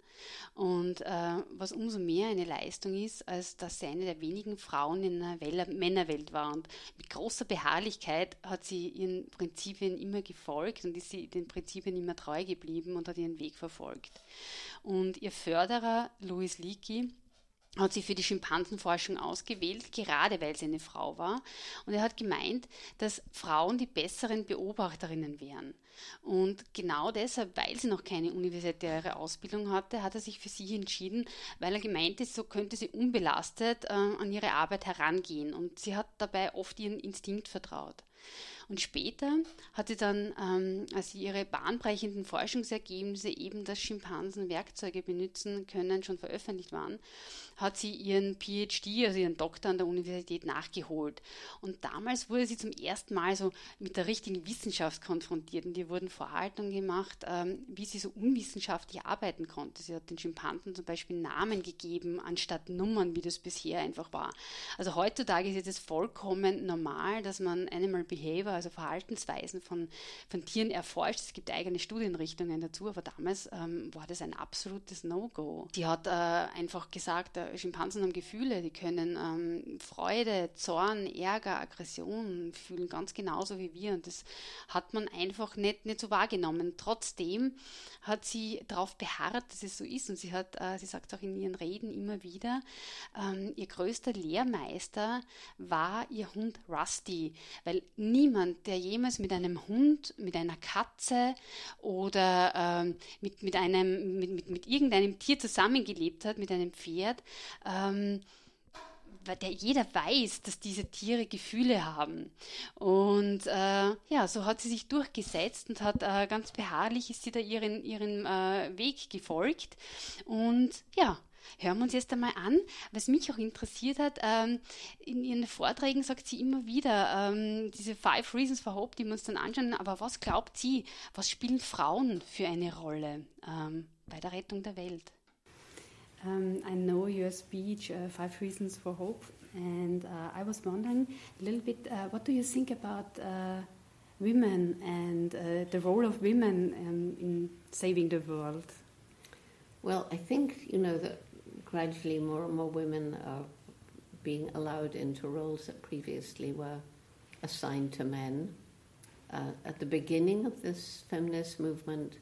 und äh, was umso mehr eine Leistung ist, als dass sie eine der wenigen Frauen in der Welt, Männerwelt war. Und mit großer Beharrlichkeit hat sie ihren Prinzipien immer gefolgt und ist sie den Prinzipien immer treu geblieben und hat ihren Weg verfolgt. Und ihr Förderer, Louis Leakey, hat sie für die Schimpansenforschung ausgewählt, gerade weil sie eine Frau war. Und er hat gemeint, dass Frauen die besseren Beobachterinnen wären. Und genau deshalb, weil sie noch keine universitäre Ausbildung hatte, hat er sich für sie entschieden, weil er gemeint ist, so könnte sie unbelastet äh, an ihre Arbeit herangehen. Und sie hat dabei oft ihren Instinkt vertraut. Und später hat sie dann, ähm, als sie ihre bahnbrechenden Forschungsergebnisse eben, dass Schimpansen Werkzeuge benutzen können, schon veröffentlicht waren, hat sie ihren PhD, also ihren Doktor an der Universität nachgeholt. Und damals wurde sie zum ersten Mal so mit der richtigen Wissenschaft konfrontiert und ihr wurden Vorhaltungen gemacht, ähm, wie sie so unwissenschaftlich arbeiten konnte. Sie hat den Schimpansen zum Beispiel Namen gegeben, anstatt Nummern, wie das bisher einfach war. Also heutzutage ist es vollkommen normal, dass man Animal Behavior, also Verhaltensweisen von, von Tieren erforscht. Es gibt eigene Studienrichtungen dazu, aber damals ähm, war das ein absolutes No-Go. Die hat äh, einfach gesagt, Schimpansen haben Gefühle, die können ähm, Freude, Zorn, Ärger, Aggression fühlen ganz genauso wie wir. Und das hat man einfach nicht, nicht so wahrgenommen. Trotzdem hat sie darauf beharrt, dass es so ist. Und sie hat, äh, sie sagt auch in ihren Reden immer wieder, ähm, ihr größter Lehrmeister war ihr Hund Rusty, weil niemand, der jemals mit einem Hund, mit einer Katze oder ähm, mit, mit, einem, mit, mit, mit irgendeinem Tier zusammengelebt hat, mit einem Pferd, ähm, der jeder weiß, dass diese Tiere Gefühle haben. Und äh, ja, so hat sie sich durchgesetzt und hat äh, ganz beharrlich ist sie da ihren, ihren äh, Weg gefolgt. Und ja, hören wir uns jetzt einmal an. Was mich auch interessiert hat, ähm, in ihren Vorträgen sagt sie immer wieder ähm, diese Five Reasons for Hope, die wir uns dann anschauen. Aber was glaubt sie, was spielen Frauen für eine Rolle ähm, bei der Rettung der Welt? Um, I know your speech, uh, Five Reasons for Hope, and uh, I was wondering a little bit uh, what do you think about uh, women and uh, the role of women um, in saving the world? Well, I think, you know, that gradually more and more women are being allowed into roles that previously were assigned to men. Uh, at the beginning of this feminist movement,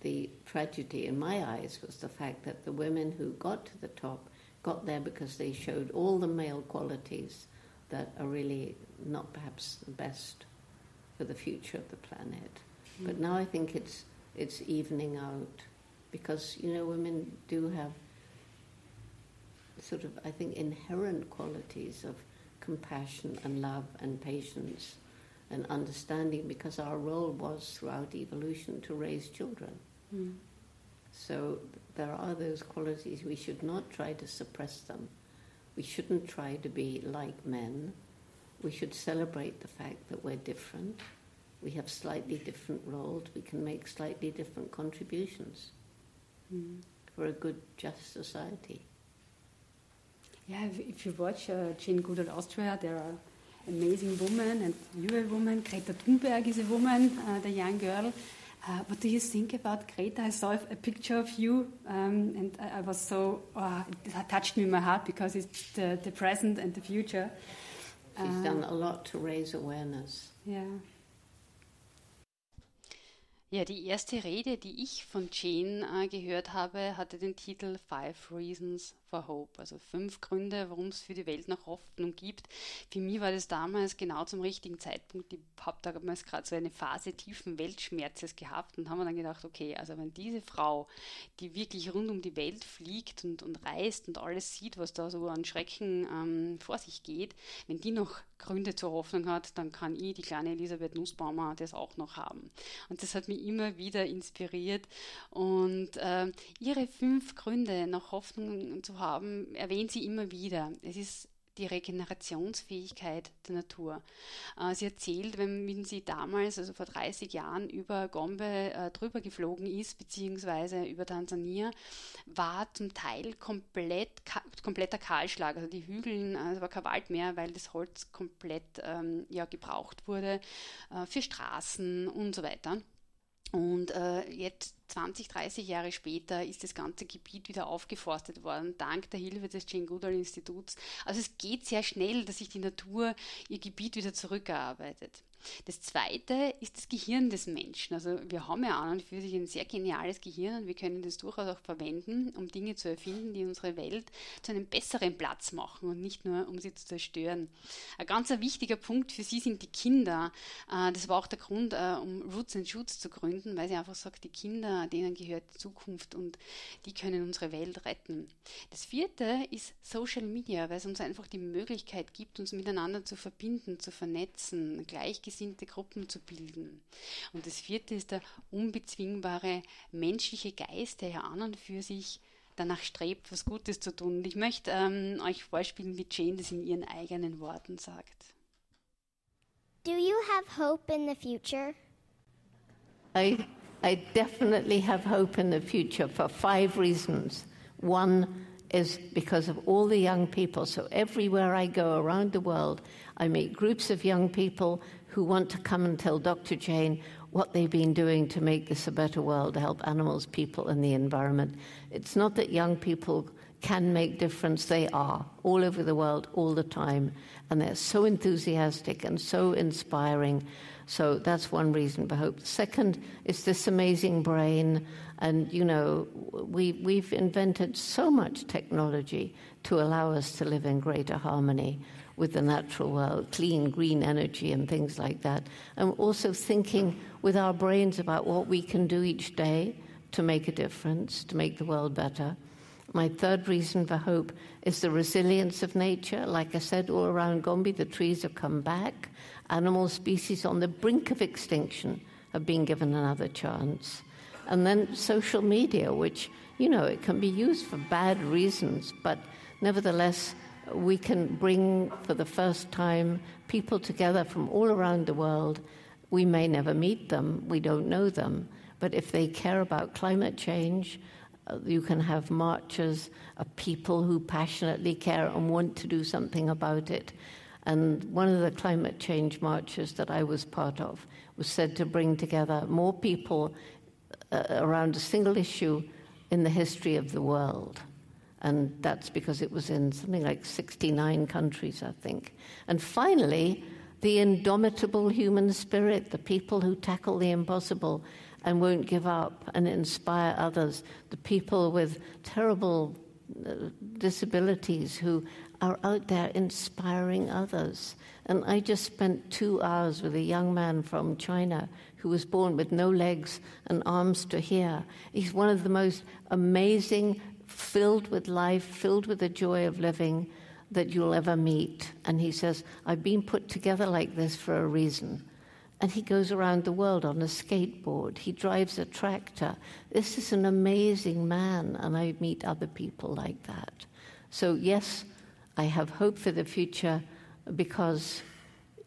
the tragedy in my eyes was the fact that the women who got to the top got there because they showed all the male qualities that are really not perhaps the best for the future of the planet. Mm. But now I think it's it's evening out because you know women do have sort of I think inherent qualities of compassion and love and patience and understanding because our role was throughout evolution to raise children. Mm. So there are those qualities. We should not try to suppress them. We shouldn't try to be like men. We should celebrate the fact that we're different. We have slightly different roles. We can make slightly different contributions mm. for a good, just society. Yeah, if you watch uh, Jane Goodall Austria, there are amazing woman and you a woman. Greta Thunberg is a woman, uh, the young girl. Uh, what do you think about Greta? I saw a picture of you, um, and I, I, was so uh, it touched me in my heart because it's the, the present and the future. She's uh, done a lot to raise awareness. Yeah. Ja, die erste Rede, die ich von Jane äh, gehört habe, hatte den Titel Five Reasons for Hope, also fünf Gründe, warum es für die Welt noch Hoffnung gibt. Für mich war das damals genau zum richtigen Zeitpunkt. Ich habe damals gerade so eine Phase tiefen Weltschmerzes gehabt und haben dann gedacht, okay, also wenn diese Frau, die wirklich rund um die Welt fliegt und, und reist und alles sieht, was da so an Schrecken ähm, vor sich geht, wenn die noch Gründe zur Hoffnung hat, dann kann ich, die kleine Elisabeth Nussbaumer, das auch noch haben. Und das hat mich immer wieder inspiriert. Und äh, ihre fünf Gründe nach Hoffnung zu haben, erwähnt sie immer wieder. Es ist die Regenerationsfähigkeit der Natur. Äh, sie erzählt, wenn sie damals, also vor 30 Jahren, über Gombe äh, drüber geflogen ist, beziehungsweise über Tansania, war zum Teil komplett, kompletter Kahlschlag. Also die Hügel, äh, es war kein Wald mehr, weil das Holz komplett ähm, ja, gebraucht wurde für Straßen und so weiter. Und äh, jetzt 20, 30 Jahre später ist das ganze Gebiet wieder aufgeforstet worden, dank der Hilfe des Jane Goodall Instituts. Also es geht sehr schnell, dass sich die Natur ihr Gebiet wieder zurückerarbeitet. Das zweite ist das Gehirn des Menschen. Also wir haben ja an und für sich ein sehr geniales Gehirn und wir können das durchaus auch verwenden, um Dinge zu erfinden, die unsere Welt zu einem besseren Platz machen und nicht nur, um sie zu zerstören. Ein ganz wichtiger Punkt für sie sind die Kinder. Äh, das war auch der Grund, äh, um Roots and Shoots zu gründen, weil sie einfach sagt, die Kinder, denen gehört die Zukunft und die können unsere Welt retten. Das vierte ist Social Media, weil es uns einfach die Möglichkeit gibt, uns miteinander zu verbinden, zu vernetzen, gleichgesinnte gleichgesinnte Gruppen zu bilden. Und das vierte ist der unbezwingbare menschliche Geist, der ja an und für sich danach strebt, was Gutes zu tun. Und ich möchte ähm, euch vorspielen, wie Jane das in ihren eigenen Worten sagt. Do you have hope in the future? I, I definitely have hope in the future for five reasons. One is because of all the young people. So everywhere I go around the world, I meet groups of young people who want to come and tell Dr. Jane what they've been doing to make this a better world, to help animals, people, and the environment. It's not that young people can make difference, they are all over the world all the time, and they're so enthusiastic and so inspiring. So that's one reason for hope. Second is this amazing brain, and you know, we, we've invented so much technology to allow us to live in greater harmony with the natural world, clean, green energy, and things like that. And also thinking with our brains about what we can do each day to make a difference, to make the world better. My third reason for hope is the resilience of nature. Like I said, all around Gombe, the trees have come back. Animal species on the brink of extinction have been given another chance. And then social media, which, you know, it can be used for bad reasons, but nevertheless, we can bring for the first time people together from all around the world. We may never meet them, we don't know them, but if they care about climate change, uh, you can have marches of people who passionately care and want to do something about it. And one of the climate change marches that I was part of was said to bring together more people uh, around a single issue in the history of the world and that's because it was in something like 69 countries, I think. And finally, the indomitable human spirit, the people who tackle the impossible and won't give up and inspire others, the people with terrible uh, disabilities who are out there inspiring others. And I just spent two hours with a young man from China who was born with no legs and arms to hear. He's one of the most amazing, filled with life, filled with the joy of living that you'll ever meet. And he says, I've been put together like this for a reason. And he goes around the world on a skateboard. He drives a tractor. This is an amazing man, and I meet other people like that. So, yes, I have hope for the future because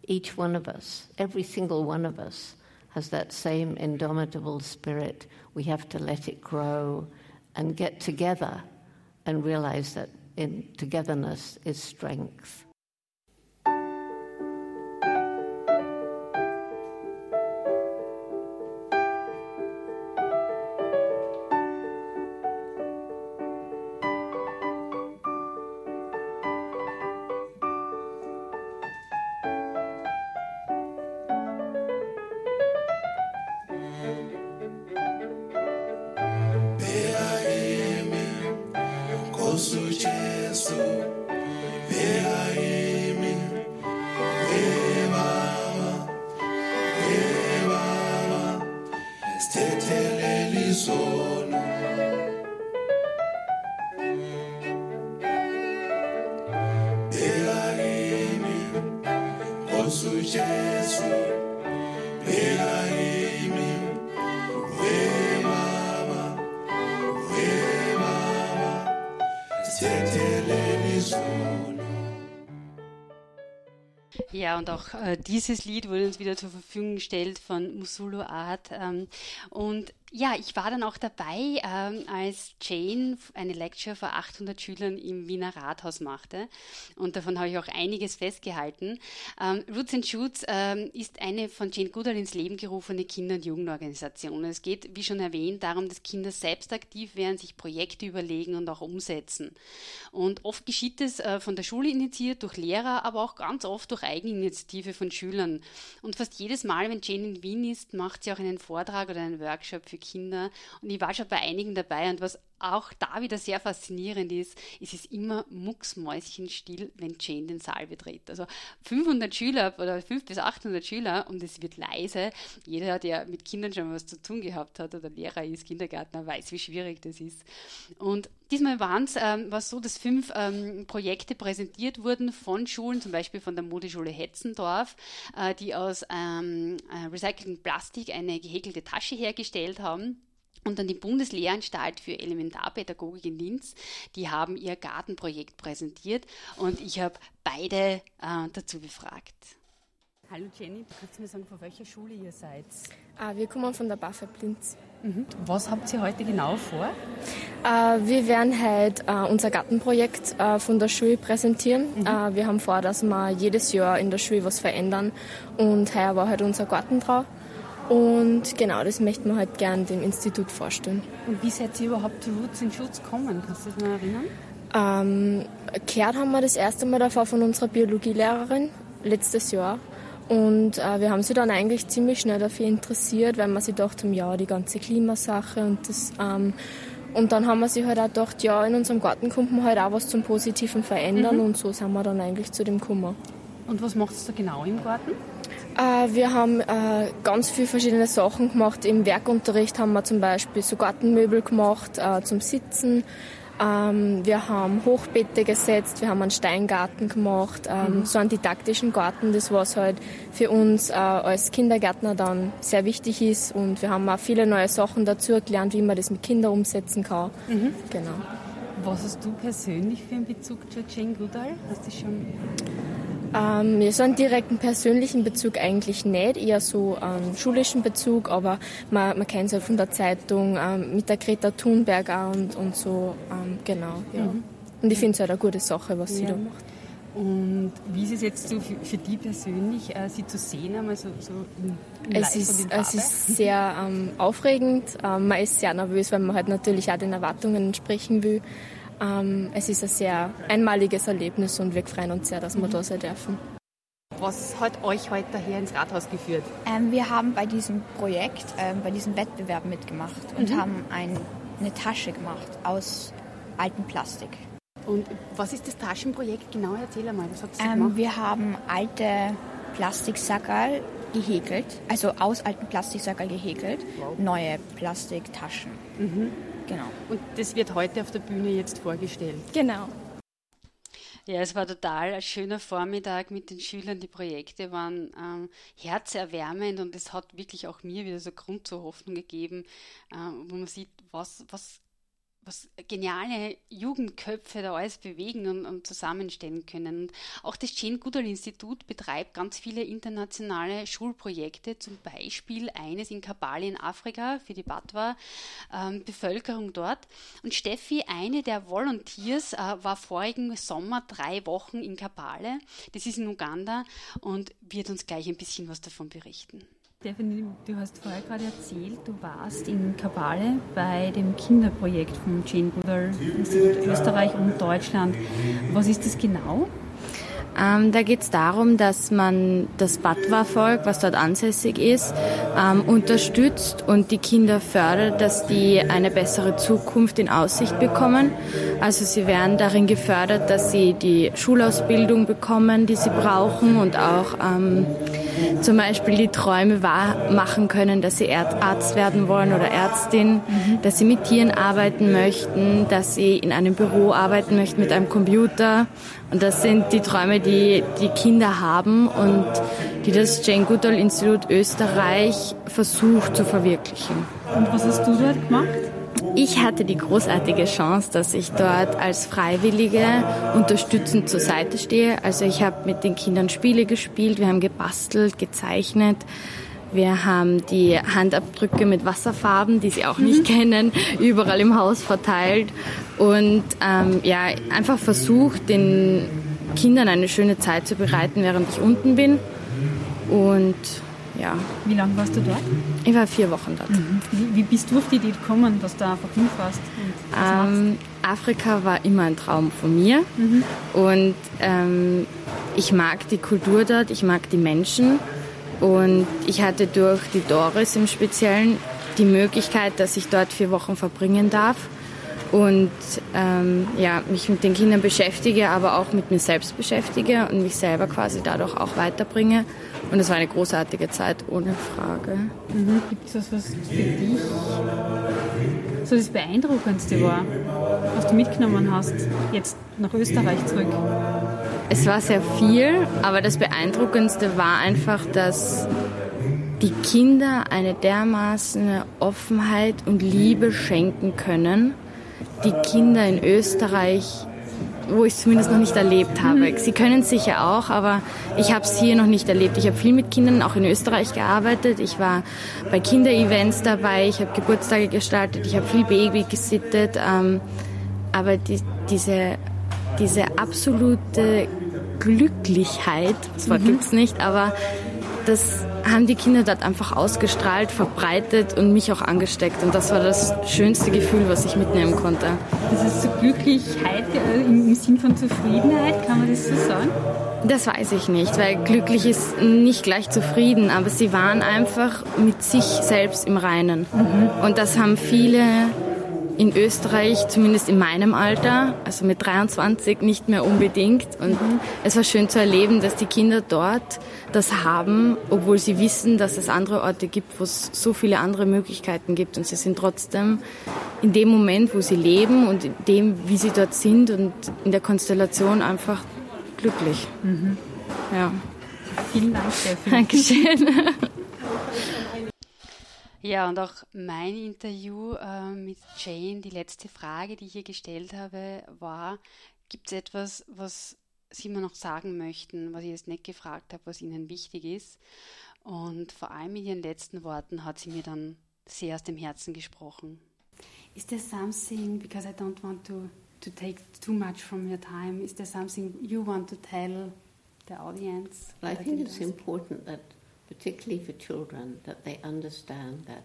each one of us, every single one of us, has that same indomitable spirit. We have to let it grow and get together and realize that in togetherness is strength. Ja, und auch äh, dieses Lied wurde uns wieder zur Verfügung gestellt von Musulo Art. Ähm, und ja, ich war dann auch dabei, ähm, als Jane eine Lecture vor 800 Schülern im Wiener Rathaus machte. Und davon habe ich auch einiges festgehalten. Ähm, Roots and Shoots ähm, ist eine von Jane Goodall ins Leben gerufene Kinder- und Jugendorganisation. Es geht, wie schon erwähnt, darum, dass Kinder selbst aktiv werden, sich Projekte überlegen und auch umsetzen. Und oft geschieht es äh, von der Schule initiiert, durch Lehrer, aber auch ganz oft durch Eigeninitiative von Schülern. Und fast jedes Mal, wenn Jane in Wien ist, macht sie auch einen Vortrag oder einen Workshop für Kinder. Und ich war schon bei einigen dabei und was auch da wieder sehr faszinierend ist, ist es immer mucksmäuschenstill, wenn Jane den Saal betritt. Also 500 Schüler oder 500 bis 800 Schüler und es wird leise. Jeder, der mit Kindern schon was zu tun gehabt hat oder Lehrer ist, Kindergärtner, weiß, wie schwierig das ist. Und diesmal waren es ähm, so, dass fünf ähm, Projekte präsentiert wurden von Schulen, zum Beispiel von der Modeschule Hetzendorf, äh, die aus ähm, äh, recyceltem Plastik eine gehäkelte Tasche hergestellt haben. Und dann die Bundeslehranstalt für Elementarpädagogik in Linz, die haben ihr Gartenprojekt präsentiert und ich habe beide äh, dazu befragt. Hallo Jenny, kannst du mir sagen, von welcher Schule ihr seid? Ah, wir kommen von der BAföG Linz. Mhm. Was habt ihr heute genau vor? Äh, wir werden heute äh, unser Gartenprojekt äh, von der Schule präsentieren. Mhm. Äh, wir haben vor, dass wir jedes Jahr in der Schule was verändern und heuer war halt unser Gartentrau. Und genau, das möchten wir halt gern dem Institut vorstellen. Und wie seid ihr überhaupt zu Roots in Schutz gekommen? Kannst du dich noch erinnern? Ähm, gehört haben wir das erste Mal davor von unserer Biologielehrerin letztes Jahr. Und äh, wir haben sie dann eigentlich ziemlich schnell dafür interessiert, weil wir sich gedacht haben, ja, die ganze Klimasache und das. Ähm, und dann haben wir sich halt auch gedacht, ja, in unserem Garten kommt man halt auch was zum Positiven verändern mhm. und so sind wir dann eigentlich zu dem gekommen. Und was macht ihr da genau im Garten? Äh, wir haben äh, ganz viele verschiedene Sachen gemacht. Im Werkunterricht haben wir zum Beispiel so Gartenmöbel gemacht äh, zum Sitzen. Ähm, wir haben Hochbeete gesetzt, wir haben einen Steingarten gemacht, ähm, mhm. so einen didaktischen Garten, das was halt für uns als Kindergärtner dann sehr wichtig ist. Und wir haben auch viele neue Sachen dazu gelernt, wie man das mit Kindern umsetzen kann. Mhm. Genau. Was hast du persönlich für einen Bezug zu Jane Goodall? Hast du schon ähm, ja, so einen direkten persönlichen Bezug eigentlich nicht, eher so einen schulischen Bezug, aber man, man kennt es ja von der Zeitung ähm, mit der Greta Thunberg auch und, und so, ähm, genau, ja. Mhm. Und ich finde es halt eine gute Sache, was ja. sie da macht. Und wie ist es jetzt so für, für die persönlich, äh, sie zu sehen, einmal so, so im es ist, es ist (laughs) sehr ähm, aufregend. Ähm, man ist sehr nervös, weil man halt natürlich auch den Erwartungen entsprechen will. Ähm, es ist ein sehr einmaliges Erlebnis und wir freuen uns sehr, dass wir mhm. da sein dürfen. was hat euch heute hier ins Rathaus geführt? Ähm, wir haben bei diesem Projekt, ähm, bei diesem Wettbewerb mitgemacht und Mhm. haben ein, eine Tasche gemacht aus altem Plastik. Und was ist das Taschenprojekt genau? Erzähl einmal, was habt ihr Ähm, gemacht? wir haben alte Plastiksackerl gehäkelt, also aus alten Plastiksackerl gehäkelt, neue Plastiktaschen. Mhm. Genau. Und das wird heute auf der Bühne jetzt vorgestellt. Genau. Ja, es war total ein schöner Vormittag mit den Schülern. Die Projekte waren ähm, herzerwärmend und es hat wirklich auch mir wieder so Grund zur Hoffnung gegeben, ähm, wo man sieht, was, was, was geniale Jugendköpfe da alles bewegen und, und zusammenstellen können. Und auch das Jane Goodall Institut betreibt ganz viele internationale Schulprojekte, zum Beispiel eines in Kabale in Afrika für die Batwa ähm, Bevölkerung dort. Und Steffi, eine der Volunteers, äh, war vorigen Sommer drei Wochen in Kabale, das ist in Uganda, und wird uns gleich ein bisschen was davon berichten. Stephanie, du hast vorher gerade erzählt, du warst in Kabale bei dem Kinderprojekt vom Jane Goodall Institut Österreich und Deutschland. Was ist das genau? Ähm, da geht es darum, dass man das Batwa-Volk, was dort ansässig ist, ähm, unterstützt und die Kinder fördert, dass die eine bessere Zukunft in Aussicht bekommen. Also sie werden darin gefördert, dass sie die Schulausbildung bekommen, die sie brauchen und auch ähm, zum Beispiel die Träume wahr machen können, dass sie Arzt werden wollen oder Ärztin, dass sie mit Tieren arbeiten möchten, dass sie in einem Büro arbeiten möchten mit einem Computer. Und das sind die Träume, die die Kinder haben und die das Jane Goodall Institut Österreich versucht zu verwirklichen. Und was hast du dort gemacht? Ich hatte die großartige Chance, dass ich dort als Freiwillige unterstützend zur Seite stehe. Also ich habe mit den Kindern Spiele gespielt, wir haben gebastelt, gezeichnet. Wir haben die Handabdrücke mit Wasserfarben, die sie auch nicht kennen, überall im Haus verteilt und ähm, ja einfach versucht, den Kindern eine schöne Zeit zu bereiten, während ich unten bin. Und ja. Wie lange warst du dort? Ich war vier Wochen dort. Wie, wie bist du auf die Idee gekommen, dass du einfach hinfährst? Ähm, Afrika war immer ein Traum von mir Mhm. und ähm, ich mag die Kultur dort, ich mag die Menschen und ich hatte durch die Doris im Speziellen die Möglichkeit, dass ich dort vier Wochen verbringen darf und ähm, ja, mich mit den Kindern beschäftige, aber auch mit mir selbst beschäftige und mich selber quasi dadurch auch weiterbringe. Und es war eine großartige Zeit, ohne Frage. Mhm. Gibt es was, was für dich so das Beeindruckendste war, was du mitgenommen hast, jetzt nach Österreich zurück? Es war sehr viel, aber das Beeindruckendste war einfach, dass die Kinder eine dermaßen Offenheit und Liebe schenken können, die Kinder in Österreich, wo ich es zumindest noch nicht erlebt habe. Sie können es sicher auch, aber ich habe es hier noch nicht erlebt. Ich habe viel mit Kindern auch in Österreich gearbeitet. Ich war bei Kinderevents dabei, ich habe Geburtstage gestaltet, ich habe viel Baby gesittet. Ähm, aber die, diese, diese absolute Glücklichkeit, das Wort Mhm. gibt's nicht, aber das haben die Kinder dort einfach ausgestrahlt, verbreitet und mich auch angesteckt. Und das war das schönste Gefühl, was ich mitnehmen konnte. Das ist so Glücklichkeit äh, im, Sinn von Zufriedenheit, kann man das so sagen? Das weiß ich nicht, weil glücklich ist nicht gleich zufrieden, aber sie waren einfach mit sich selbst im Reinen. Und das haben viele in Österreich, zumindest in meinem Alter, also mit 23, nicht mehr unbedingt. Und es war schön zu erleben, dass die Kinder dort das haben, obwohl sie wissen, dass es andere Orte gibt, wo es so viele andere Möglichkeiten gibt. Und sie sind trotzdem in dem Moment, wo sie leben und in dem, wie sie dort sind und in der Konstellation einfach glücklich. Mhm. Ja. Vielen Dank, Steffi. Dankeschön. (laughs) Ja, und auch mein Interview äh, mit Jane, die letzte Frage, die ich ihr gestellt habe, war, gibt es etwas, was Sie mir noch sagen möchten, was ich jetzt nicht gefragt habe, was Ihnen wichtig ist? Und vor allem in Ihren letzten Worten hat sie mir dann sehr aus dem Herzen gesprochen. Is there something, because I don't want to, to take too much from your time, is there something you want to tell the audience? Well, I think it's important that, particularly for children, that they understand that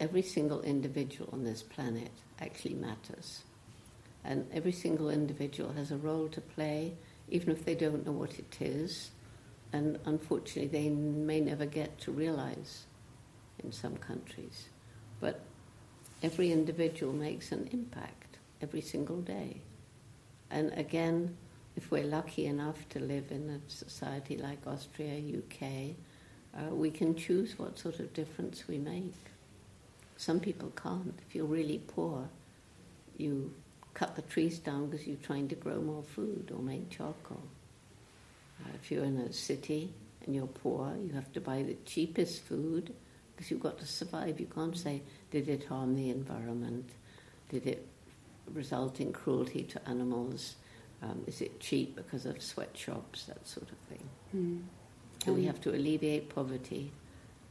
every single individual on this planet actually matters. And every single individual has a role to play, even if they don't know what it is. and unfortunately they may never get to realize in some countries. But every individual makes an impact every single day. And again, if we're lucky enough to live in a society like Austria, UK, uh, we can choose what sort of difference we make. Some people can't. If you're really poor, you cut the trees down because you're trying to grow more food or make charcoal. Uh, if you're in a city and you're poor, you have to buy the cheapest food because you've got to survive. You can't say, did it harm the environment? Did it result in cruelty to animals? Um, is it cheap because of sweatshops? That sort of thing. Mm. So we have to alleviate poverty,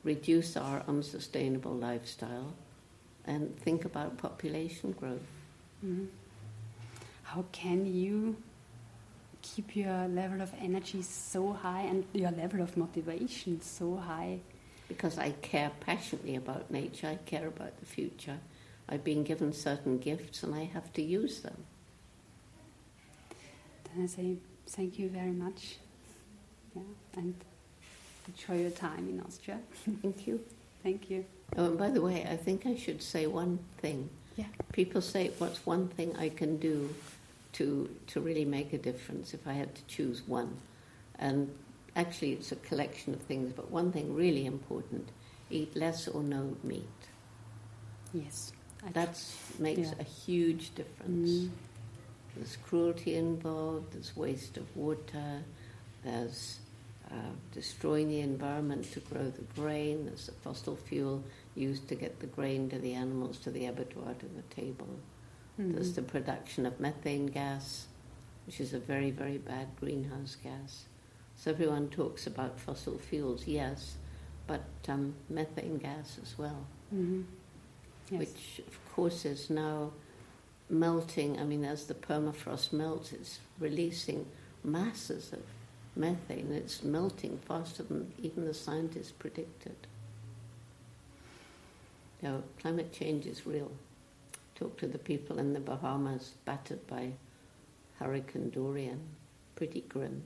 reduce our unsustainable lifestyle, and think about population growth. Mm-hmm. How can you keep your level of energy so high and your level of motivation so high? Because I care passionately about nature, I care about the future. I've been given certain gifts and I have to use them. Then I say thank you very much. Yeah, and enjoy your time in Austria. (laughs) Thank you. Thank you. Oh, and by the way, I think I should say one thing. Yeah. People say, "What's one thing I can do to to really make a difference?" If I had to choose one, and actually, it's a collection of things, but one thing really important: eat less or no meat. Yes. That makes yeah. a huge difference. Mm. There's cruelty involved. There's waste of water. There's uh, destroying the environment to grow the grain. There's the fossil fuel used to get the grain to the animals, to the abattoir, to the table. Mm-hmm. There's the production of methane gas, which is a very, very bad greenhouse gas. So everyone talks about fossil fuels, yes, but um, methane gas as well, mm-hmm. yes. which of course is now melting. I mean, as the permafrost melts, it's releasing masses of methane. It's melting faster than even the scientists predicted. Now, climate change is real. Talk to the people in the Bahamas battered by Hurricane Dorian. Pretty grim.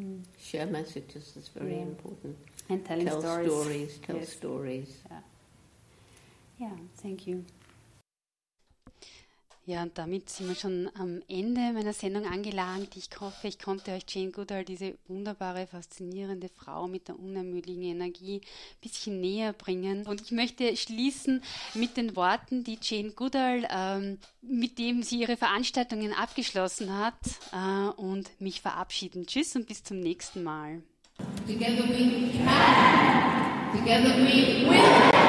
Mm. Share messages is very yeah. important. And telling tell stories. stories. Tell yes. stories. Yeah. yeah, thank you. Ja, und damit sind wir schon am Ende meiner Sendung angelangt. Ich hoffe, ich konnte euch Jane Goodall, diese wunderbare, faszinierende Frau mit der unermüdlichen Energie, ein bisschen näher bringen. Und ich möchte schließen mit den Worten, die Jane Goodall, ähm, mit dem sie ihre Veranstaltungen abgeschlossen hat, äh, und mich verabschieden. Tschüss und bis zum nächsten Mal. Together we can. Together we will.